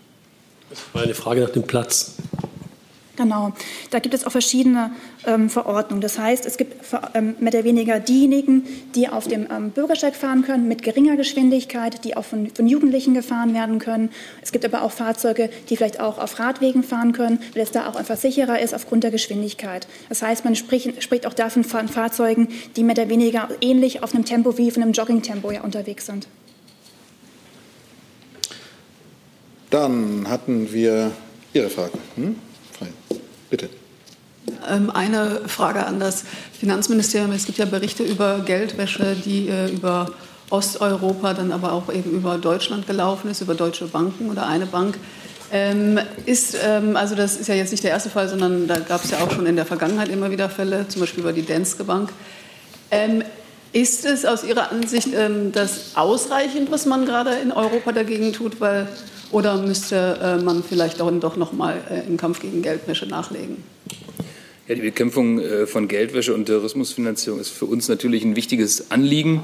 Das war eine Frage nach dem Platz. Genau. Da gibt es auch verschiedene ähm, Verordnungen. Das heißt, es gibt ähm, mehr oder weniger diejenigen, die auf dem ähm, Bürgersteig fahren können mit geringer Geschwindigkeit, die auch von, von, Jugendlichen gefahren werden können. Es gibt aber auch Fahrzeuge, die vielleicht auch auf Radwegen fahren können, weil es da auch einfach sicherer ist aufgrund der Geschwindigkeit. Das heißt, man spricht, spricht auch davon von Fahrzeugen, die mehr oder weniger ähnlich auf einem Tempo wie von einem Joggingtempo ja unterwegs sind. Dann hatten wir Ihre Frage. Hm? Frei. Bitte. Ähm, eine Frage an das Finanzministerium. Es gibt ja Berichte über Geldwäsche, die äh, über Osteuropa, dann aber auch eben über Deutschland gelaufen ist, über deutsche Banken oder eine Bank. Ähm, ist, ähm, also das ist ja jetzt nicht der erste Fall, sondern da gab es ja auch schon in der Vergangenheit immer wieder Fälle, zum Beispiel über die Danske Bank. Ähm, ist es aus Ihrer Ansicht ähm, das ausreichend, was man gerade in Europa dagegen tut, weil oder müsste äh, man vielleicht auch doch noch mal äh, im Kampf gegen Geldwäsche nachlegen? Ja, die Bekämpfung äh, von Geldwäsche und Terrorismusfinanzierung ist für uns natürlich ein wichtiges Anliegen.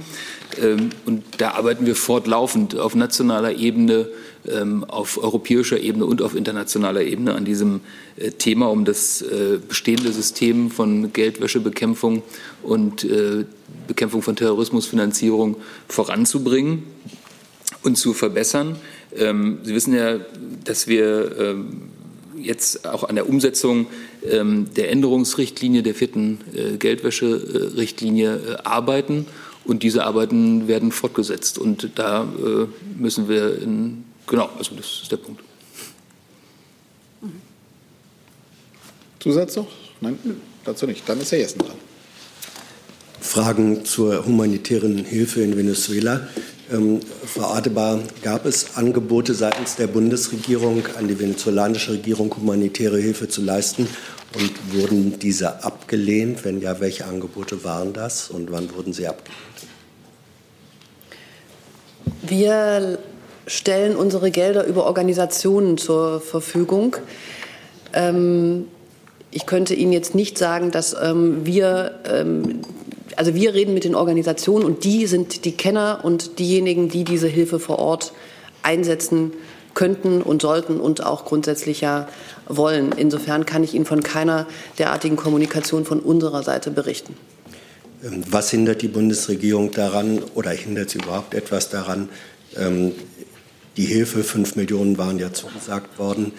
Ähm, und da arbeiten wir fortlaufend auf nationaler Ebene, ähm, auf europäischer Ebene und auf internationaler Ebene an diesem Thema, um das bestehende System von Geldwäschebekämpfung und Bekämpfung von Terrorismusfinanzierung voranzubringen und zu verbessern. Ähm, Sie wissen ja, dass wir ähm, jetzt auch an der Umsetzung ähm, der Änderungsrichtlinie, der vierten äh, Geldwäscherichtlinie äh, arbeiten. Und diese Arbeiten werden fortgesetzt. Und da äh, müssen wir in, genau, also das ist der Punkt. Zusatz noch? Nein, dazu nicht. Dann ist Herr Jessen dran. Fragen zur humanitären Hilfe in Venezuela. Ähm, Frau Adebar, gab es Angebote seitens der Bundesregierung an die venezolanische Regierung, humanitäre Hilfe zu leisten? Und wurden diese abgelehnt? Wenn ja, welche Angebote waren das und wann wurden sie abgelehnt? Wir stellen unsere Gelder über Organisationen zur Verfügung. Ähm, ich könnte Ihnen jetzt nicht sagen, dass ähm, wir ähm, also wir reden mit den Organisationen und die sind die Kenner und diejenigen, die diese Hilfe vor Ort einsetzen könnten und sollten und auch grundsätzlich ja wollen. Insofern kann ich Ihnen von keiner derartigen Kommunikation von unserer Seite berichten. Ähm, was hindert die Bundesregierung daran oder hindert sie überhaupt etwas daran? Ähm, die Hilfe, fünf Millionen waren ja zugesagt worden,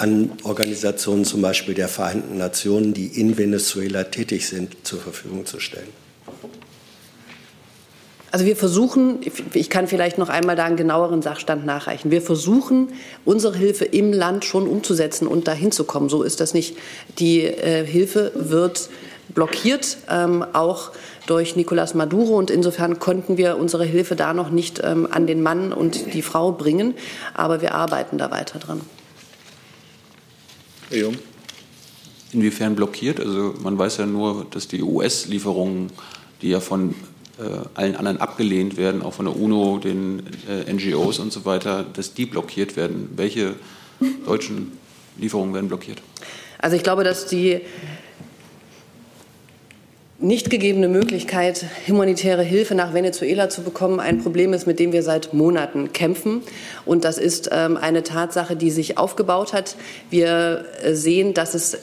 an Organisationen zum Beispiel der Vereinten Nationen, die in Venezuela tätig sind, zur Verfügung zu stellen? Also wir versuchen, ich kann vielleicht noch einmal da einen genaueren Sachstand nachreichen. Wir versuchen, unsere Hilfe im Land schon umzusetzen und dahin zu kommen. So ist das nicht. Die äh, Hilfe wird blockiert, ähm, auch durch Nicolás Maduro. Und insofern konnten wir unsere Hilfe da noch nicht ähm, an den Mann und die Frau bringen. Aber wir arbeiten da weiter dran. Herr Jung. Inwiefern blockiert? Also man weiß ja nur, dass die US-Lieferungen, die ja von äh, allen anderen abgelehnt werden, auch von der UNO, den äh, NGOs und so weiter, dass die blockiert werden. Welche deutschen Lieferungen werden blockiert? Also ich glaube, dass die nicht gegebene Möglichkeit, humanitäre Hilfe nach Venezuela zu bekommen, ein Problem ist, mit dem wir seit Monaten kämpfen. Und das ist ähm, eine Tatsache, die sich aufgebaut hat. Wir äh, sehen, dass es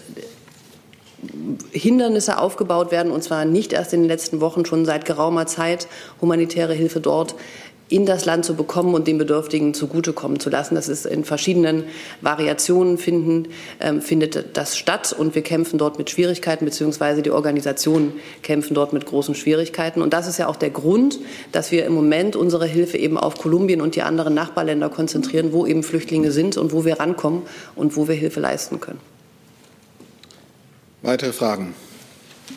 Hindernisse aufgebaut werden, und zwar nicht erst in den letzten Wochen, schon seit geraumer Zeit, humanitäre Hilfe dort in das Land zu bekommen und den Bedürftigen zugutekommen zu lassen. Das ist in verschiedenen Variationen finden, ähm, findet das statt und wir kämpfen dort mit Schwierigkeiten, beziehungsweise die Organisationen kämpfen dort mit großen Schwierigkeiten. Und das ist ja auch der Grund, dass wir im Moment unsere Hilfe eben auf Kolumbien und die anderen Nachbarländer konzentrieren, wo eben Flüchtlinge sind und wo wir rankommen und wo wir Hilfe leisten können. Weitere Fragen?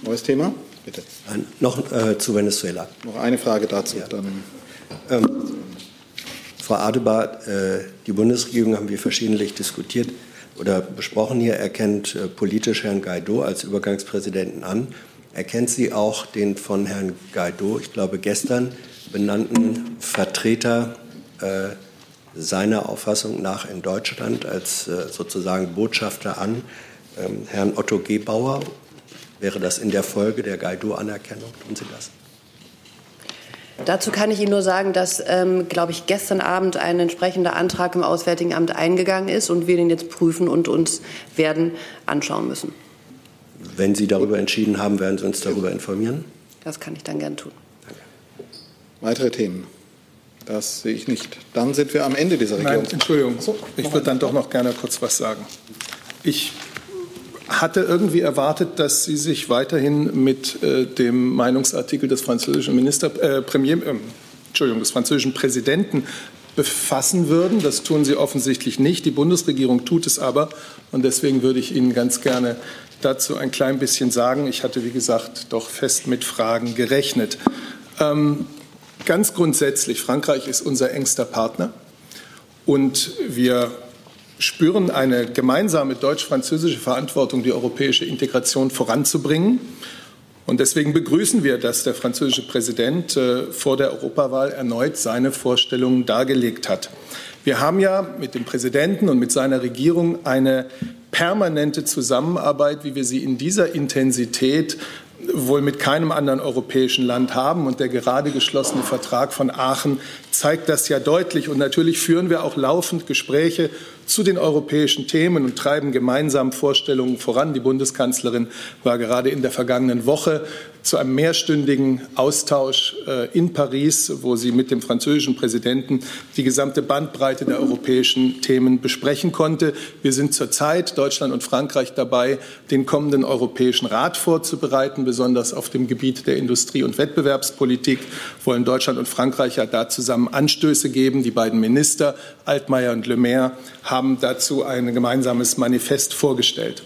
Neues Thema? Bitte. Noch äh, zu Venezuela. Noch eine Frage dazu. Ja. Dann ähm, Frau Adebar, äh, die Bundesregierung haben wir verschiedentlich diskutiert oder besprochen hier, erkennt äh, politisch Herrn Guaido als Übergangspräsidenten an. Erkennt sie auch den von Herrn Guaido, ich glaube gestern benannten Vertreter äh, seiner Auffassung nach in Deutschland als äh, sozusagen Botschafter an, ähm, Herrn Otto Gebauer? Wäre das in der Folge der Guaido-Anerkennung? Tun Sie das? Dazu kann ich Ihnen nur sagen, dass, ähm, glaube ich, gestern Abend ein entsprechender Antrag im Auswärtigen Amt eingegangen ist und wir den jetzt prüfen und uns werden anschauen müssen. Wenn Sie darüber entschieden haben, werden Sie uns darüber informieren? Das kann ich dann gern tun. Danke. Weitere Themen? Das sehe ich nicht. Dann sind wir am Ende dieser Regierung. Nein, Entschuldigung. Ich würde dann doch noch gerne kurz was sagen. Ich hatte irgendwie erwartet, dass Sie sich weiterhin mit äh, dem Meinungsartikel des französischen Minister, äh, Premier, äh, Entschuldigung, des französischen Präsidenten befassen würden. Das tun Sie offensichtlich nicht. Die Bundesregierung tut es aber. Und deswegen würde ich Ihnen ganz gerne dazu ein klein bisschen sagen. Ich hatte, wie gesagt, doch fest mit Fragen gerechnet. Ähm, ganz grundsätzlich, Frankreich ist unser engster Partner. Und wir spüren eine gemeinsame deutsch-französische Verantwortung, die europäische Integration voranzubringen. Und deswegen begrüßen wir, dass der französische Präsident äh, vor der Europawahl erneut seine Vorstellungen dargelegt hat. Wir haben ja mit dem Präsidenten und mit seiner Regierung eine permanente Zusammenarbeit, wie wir sie in dieser Intensität wohl mit keinem anderen europäischen Land haben. Und der gerade geschlossene Vertrag von Aachen zeigt das ja deutlich. Und natürlich führen wir auch laufend Gespräche zu den europäischen Themen und treiben gemeinsam Vorstellungen voran. Die Bundeskanzlerin war gerade in der vergangenen Woche zu einem mehrstündigen Austausch äh, in Paris, wo sie mit dem französischen Präsidenten die gesamte Bandbreite der europäischen Themen besprechen konnte. Wir sind zurzeit, Deutschland und Frankreich, dabei, den kommenden Europäischen Rat vorzubereiten, besonders auf dem Gebiet der Industrie- und Wettbewerbspolitik wollen Deutschland und Frankreich ja da zusammen Anstöße geben. Die beiden Minister, Altmaier und Le Maire, haben dazu ein gemeinsames Manifest vorgestellt.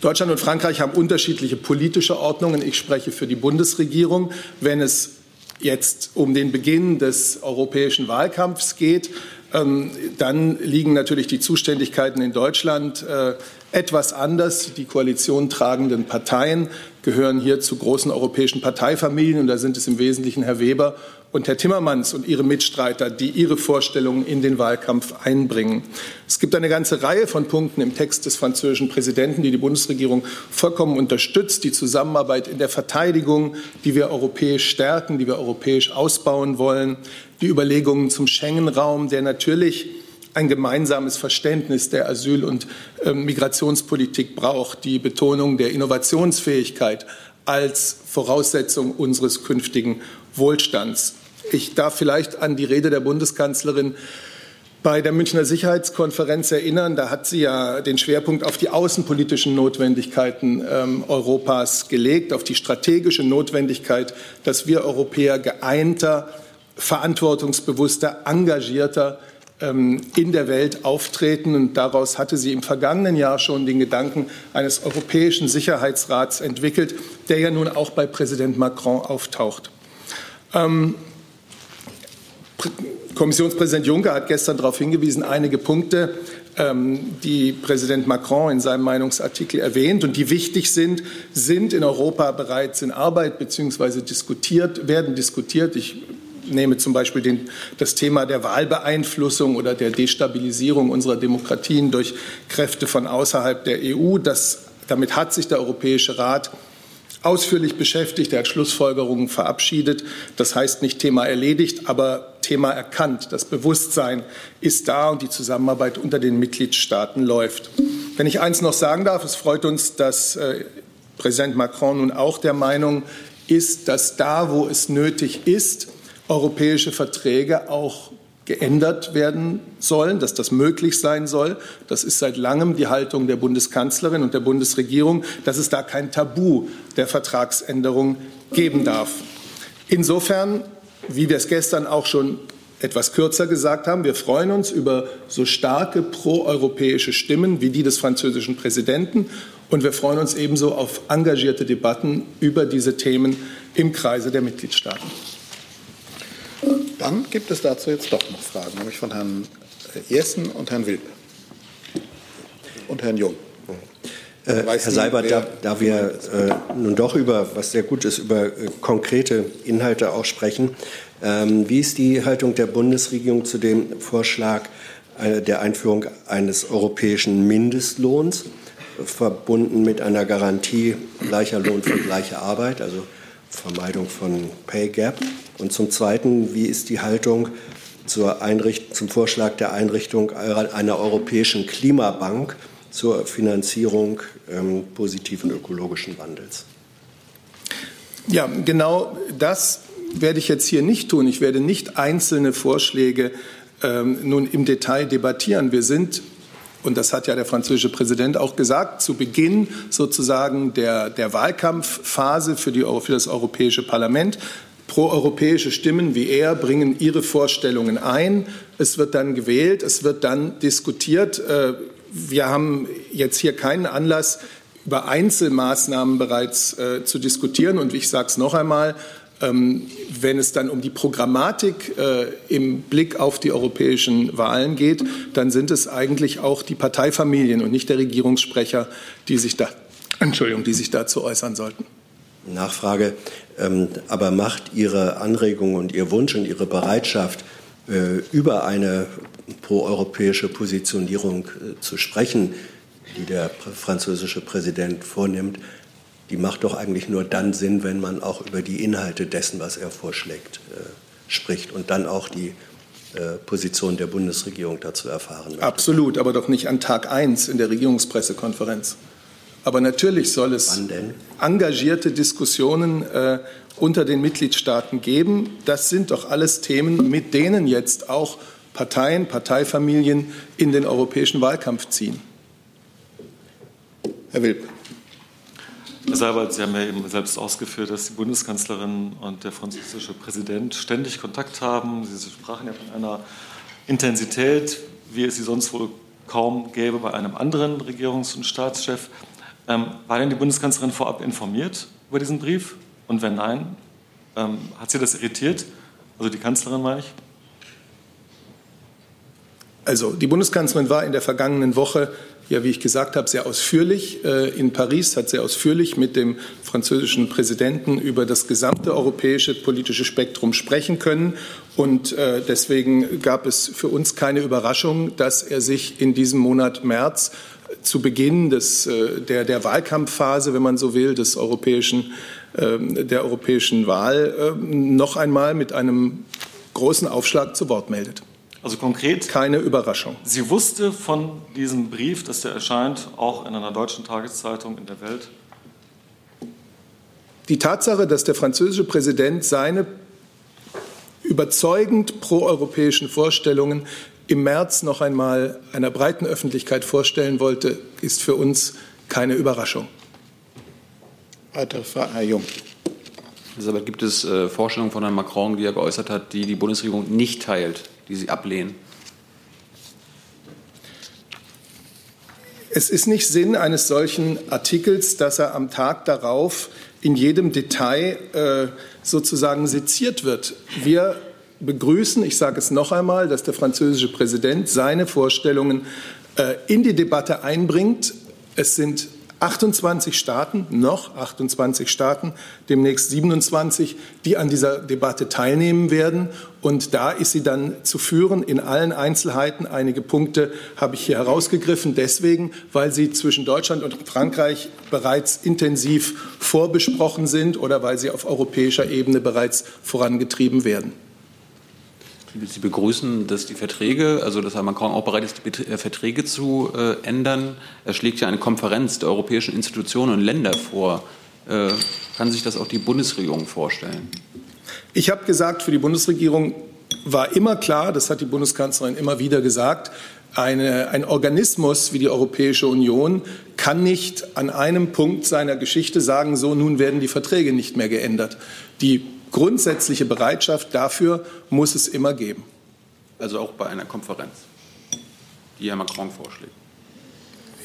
Deutschland und Frankreich haben unterschiedliche politische Ordnungen. Ich spreche für die Bundesregierung. Wenn es jetzt um den Beginn des europäischen Wahlkampfs geht, ähm, dann liegen natürlich die Zuständigkeiten in Deutschland äh, etwas anders. Die koalitiontragenden Parteien gehören hier zu großen europäischen Parteifamilien und da sind es im Wesentlichen Herr Weber und Herr Timmermans und ihre Mitstreiter, die ihre Vorstellungen in den Wahlkampf einbringen. Es gibt eine ganze Reihe von Punkten im Text des französischen Präsidenten, die die Bundesregierung vollkommen unterstützt. Die Zusammenarbeit in der Verteidigung, die wir europäisch stärken, die wir europäisch ausbauen wollen. Die Überlegungen zum Schengen-Raum, der natürlich ein gemeinsames Verständnis der Asyl- und äh, Migrationspolitik braucht. Die Betonung der Innovationsfähigkeit als Voraussetzung unseres künftigen Wohlstands. Ich darf vielleicht an die Rede der Bundeskanzlerin bei der Münchner Sicherheitskonferenz erinnern. Da hat sie ja den Schwerpunkt auf die außenpolitischen Notwendigkeiten ähm, Europas gelegt, auf die strategische Notwendigkeit, dass wir Europäer geeinter, verantwortungsbewusster, engagierter ähm, in der Welt auftreten. Und daraus hatte sie im vergangenen Jahr schon den Gedanken eines Europäischen Sicherheitsrats entwickelt, der ja nun auch bei Präsident Macron auftaucht. Ähm, Kommissionspräsident Juncker hat gestern darauf hingewiesen, einige Punkte, ähm, die Präsident Macron in seinem Meinungsartikel erwähnt und die wichtig sind, sind in Europa bereits in Arbeit bzw. diskutiert, werden diskutiert. Ich nehme zum Beispiel den, das Thema der Wahlbeeinflussung oder der Destabilisierung unserer Demokratien durch Kräfte von außerhalb der EU. Das, damit hat sich der Europäische Rat ausführlich beschäftigt. Er hat Schlussfolgerungen verabschiedet. Das heißt nicht Thema erledigt, aber Thema erkannt. Das Bewusstsein ist da und die Zusammenarbeit unter den Mitgliedstaaten läuft. Wenn ich eins noch sagen darf, es freut uns, dass äh, Präsident Macron nun auch der Meinung ist, dass da, wo es nötig ist, europäische Verträge auch geändert werden sollen, dass das möglich sein soll. Das ist seit langem die Haltung der Bundeskanzlerin und der Bundesregierung, dass es da kein Tabu der Vertragsänderung geben darf. Insofern, wie wir es gestern auch schon etwas kürzer gesagt haben, wir freuen uns über so starke proeuropäische Stimmen wie die des französischen Präsidenten und wir freuen uns ebenso auf engagierte Debatten über diese Themen im Kreise der Mitgliedstaaten. Dann gibt es dazu jetzt doch noch Fragen, nämlich von Herrn Jessen und Herrn Wilp und Herrn Jung. Äh, Herr Seibert, da, da, wir äh, nun doch über, was sehr gut ist, über äh, konkrete Inhalte auch sprechen, ähm, wie ist die Haltung der Bundesregierung zu dem Vorschlag äh, der Einführung eines europäischen Mindestlohns, verbunden mit einer Garantie gleicher Lohn für gleiche Arbeit, also Vermeidung von Pay Gap? Und zum Zweiten, wie ist die Haltung zur zum Vorschlag der Einrichtung einer europäischen Klimabank zur Finanzierung ähm, positiven ökologischen Wandels? Ja, genau das werde ich jetzt hier nicht tun. Ich werde nicht einzelne Vorschläge ähm, nun im Detail debattieren. Wir sind und das hat ja der französische Präsident auch gesagt, zu Beginn sozusagen der, der Wahlkampfphase für, die, für das Europäische Parlament proeuropäische Stimmen wie er bringen ihre Vorstellungen ein. Es wird dann gewählt, es wird dann diskutiert. Äh, wir haben jetzt hier keinen Anlass, über Einzelmaßnahmen bereits äh, zu diskutieren. Und ich sage es noch einmal, ähm, wenn es dann um die Programmatik äh, im Blick auf die europäischen Wahlen geht, dann sind es eigentlich auch die Parteifamilien und nicht der Regierungssprecher, die sich, da, Entschuldigung, die sich dazu äußern sollten. Nachfrage. Ähm, aber macht Ihre Anregung und Ihr Wunsch und Ihre Bereitschaft, äh, über eine proeuropäische Positionierung äh, zu sprechen, die der französische Präsident vornimmt, die macht doch eigentlich nur dann Sinn, wenn man auch über die Inhalte dessen, was er vorschlägt, äh, spricht und dann auch die Position der Bundesregierung dazu erfahren möchte. Absolut, aber doch nicht an Tag 1 in der Regierungspressekonferenz. Aber natürlich soll es engagierte Diskussionen äh, unter den Mitgliedstaaten geben. Das sind doch alles Themen, mit denen jetzt auch Parteien, Parteifamilien in den europäischen Wahlkampf ziehen. Herr Wilp. Herr Seibert, Sie haben ja eben selbst ausgeführt, dass die Bundeskanzlerin und der französische Präsident ständig Kontakt haben. Sie sprachen ja von einer Intensität, wie es sie sonst wohl kaum gäbe bei einem anderen Regierungs- und Staatschef. Ähm, war denn die Bundeskanzlerin vorab informiert über diesen Brief? Und wenn nein, ähm, hat sie das irritiert? Also die Kanzlerin meine ich? Also die Bundeskanzlerin war in der vergangenen Woche, ja wie ich gesagt habe, sehr ausführlich äh, in Paris, hat sehr ausführlich mit dem französischen Präsidenten über das gesamte europäische politische Spektrum sprechen können. Und äh, deswegen gab es für uns keine Überraschung, dass er sich in diesem Monat März zu Beginn des, äh, der, der Wahlkampfphase, wenn man so will, des europäischen, ähm, der europäischen Wahl ähm, noch einmal mit einem großen Aufschlag zu Wort meldet. Also konkret? Keine Überraschung. Sie wusste von diesem Brief, dass der erscheint, auch in einer deutschen Tageszeitung in der Welt? Die Tatsache, dass der französische Präsident seine überzeugend proeuropäischen Vorstellungen im März noch einmal einer breiten Öffentlichkeit vorstellen wollte, ist für uns keine Überraschung. Weitere Frage, Herr Jung. Elisabeth, gibt es äh, Vorstellungen von Herrn Macron, die er geäußert hat, die die Bundesregierung nicht teilt, die Sie ablehnen? Es ist nicht Sinn eines solchen Artikels, dass er am Tag darauf in jedem Detail äh, sozusagen seziert wird. Wir begrüßen, ich sage es noch einmal, dass der französische Präsident seine Vorstellungen äh, in die Debatte einbringt. Es sind 28 Staaten, noch 28 Staaten, demnächst 27, die an dieser Debatte teilnehmen werden. Und da ist sie dann zu führen in allen Einzelheiten. Einige Punkte habe ich hier herausgegriffen, deswegen, weil sie zwischen Deutschland und Frankreich bereits intensiv vorbesprochen sind oder weil sie auf europäischer Ebene bereits vorangetrieben werden. Sie begrüßen, dass die Verträge, also dass Herr Macron auch bereit ist, die äh, Verträge zu äh, ändern. Er schlägt ja eine Konferenz der europäischen Institutionen und Länder vor. Äh, kann sich das auch die Bundesregierung vorstellen? Ich habe gesagt, für die Bundesregierung war immer klar, das hat die Bundeskanzlerin immer wieder gesagt, eine, ein Organismus wie die Europäische Union kann nicht an einem Punkt seiner Geschichte sagen, so nun werden die Verträge nicht mehr geändert. Die grundsätzliche Bereitschaft dafür muss es immer geben. Also auch bei einer Konferenz, die Herr Macron vorschlägt.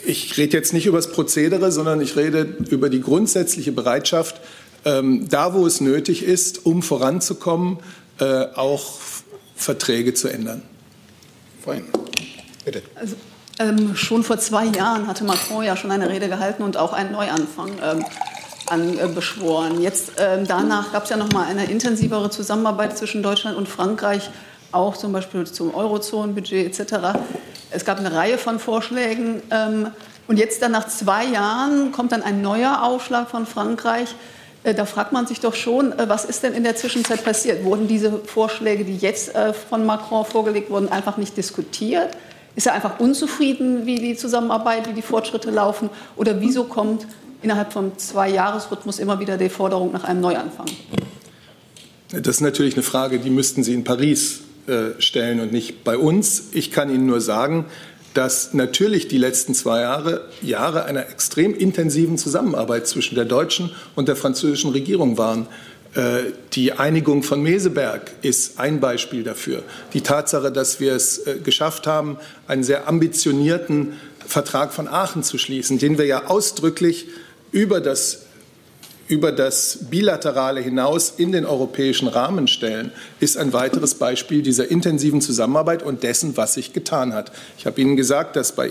Ich rede jetzt nicht über das Prozedere, sondern ich rede über die grundsätzliche Bereitschaft, ähm, da wo es nötig ist, um voranzukommen, äh, auch Verträge zu ändern. Vorhin. Bitte. Also, ähm, schon vor zwei Jahren hatte Macron ja schon eine Rede gehalten und auch einen Neuanfang ähm, anbeschworen. Jetzt ähm, danach gab es ja noch mal eine intensivere Zusammenarbeit zwischen Deutschland und Frankreich, auch zum Beispiel zum Eurozonenbudget etc. Es gab eine Reihe von Vorschlägen. Ähm, und jetzt dann nach zwei Jahren kommt dann ein neuer Aufschlag von Frankreich. Äh, da fragt man sich doch schon, äh, was ist denn in der Zwischenzeit passiert? Wurden diese Vorschläge, die jetzt äh, von Macron vorgelegt wurden, einfach nicht diskutiert? Ist er einfach unzufrieden, wie die Zusammenarbeit, wie die Fortschritte laufen? Oder wieso kommt innerhalb von zwei Jahresrhythmus immer wieder die Forderung nach einem Neuanfang? Das ist natürlich eine Frage, die müssten Sie in Paris äh, stellen und nicht bei uns. Ich kann Ihnen nur sagen, dass natürlich die letzten zwei Jahre Jahre einer extrem intensiven Zusammenarbeit zwischen der deutschen und der französischen Regierung waren. Äh, die Einigung von Meseberg ist ein Beispiel dafür. Die Tatsache, dass wir es äh, geschafft haben, einen sehr ambitionierten Vertrag von Aachen zu schließen, den wir ja ausdrücklich über das, über das Bilaterale hinaus in den europäischen Rahmen stellen, ist ein weiteres Beispiel dieser intensiven Zusammenarbeit und dessen, was sich getan hat. Ich habe Ihnen gesagt, dass bei,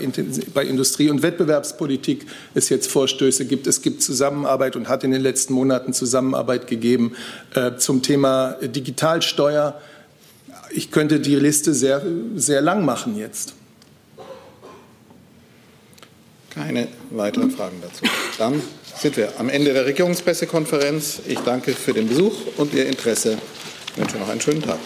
bei Industrie- und Wettbewerbspolitik es jetzt Vorstöße gibt. Es gibt Zusammenarbeit und hat in den letzten Monaten Zusammenarbeit gegeben äh, zum Thema Digitalsteuer. Ich könnte die Liste sehr, sehr lang machen jetzt. Keine weiteren Fragen dazu. Dann sind wir am Ende der Regierungspressekonferenz. Ich danke für den Besuch und Ihr Interesse. Ich wünsche noch einen schönen Tag.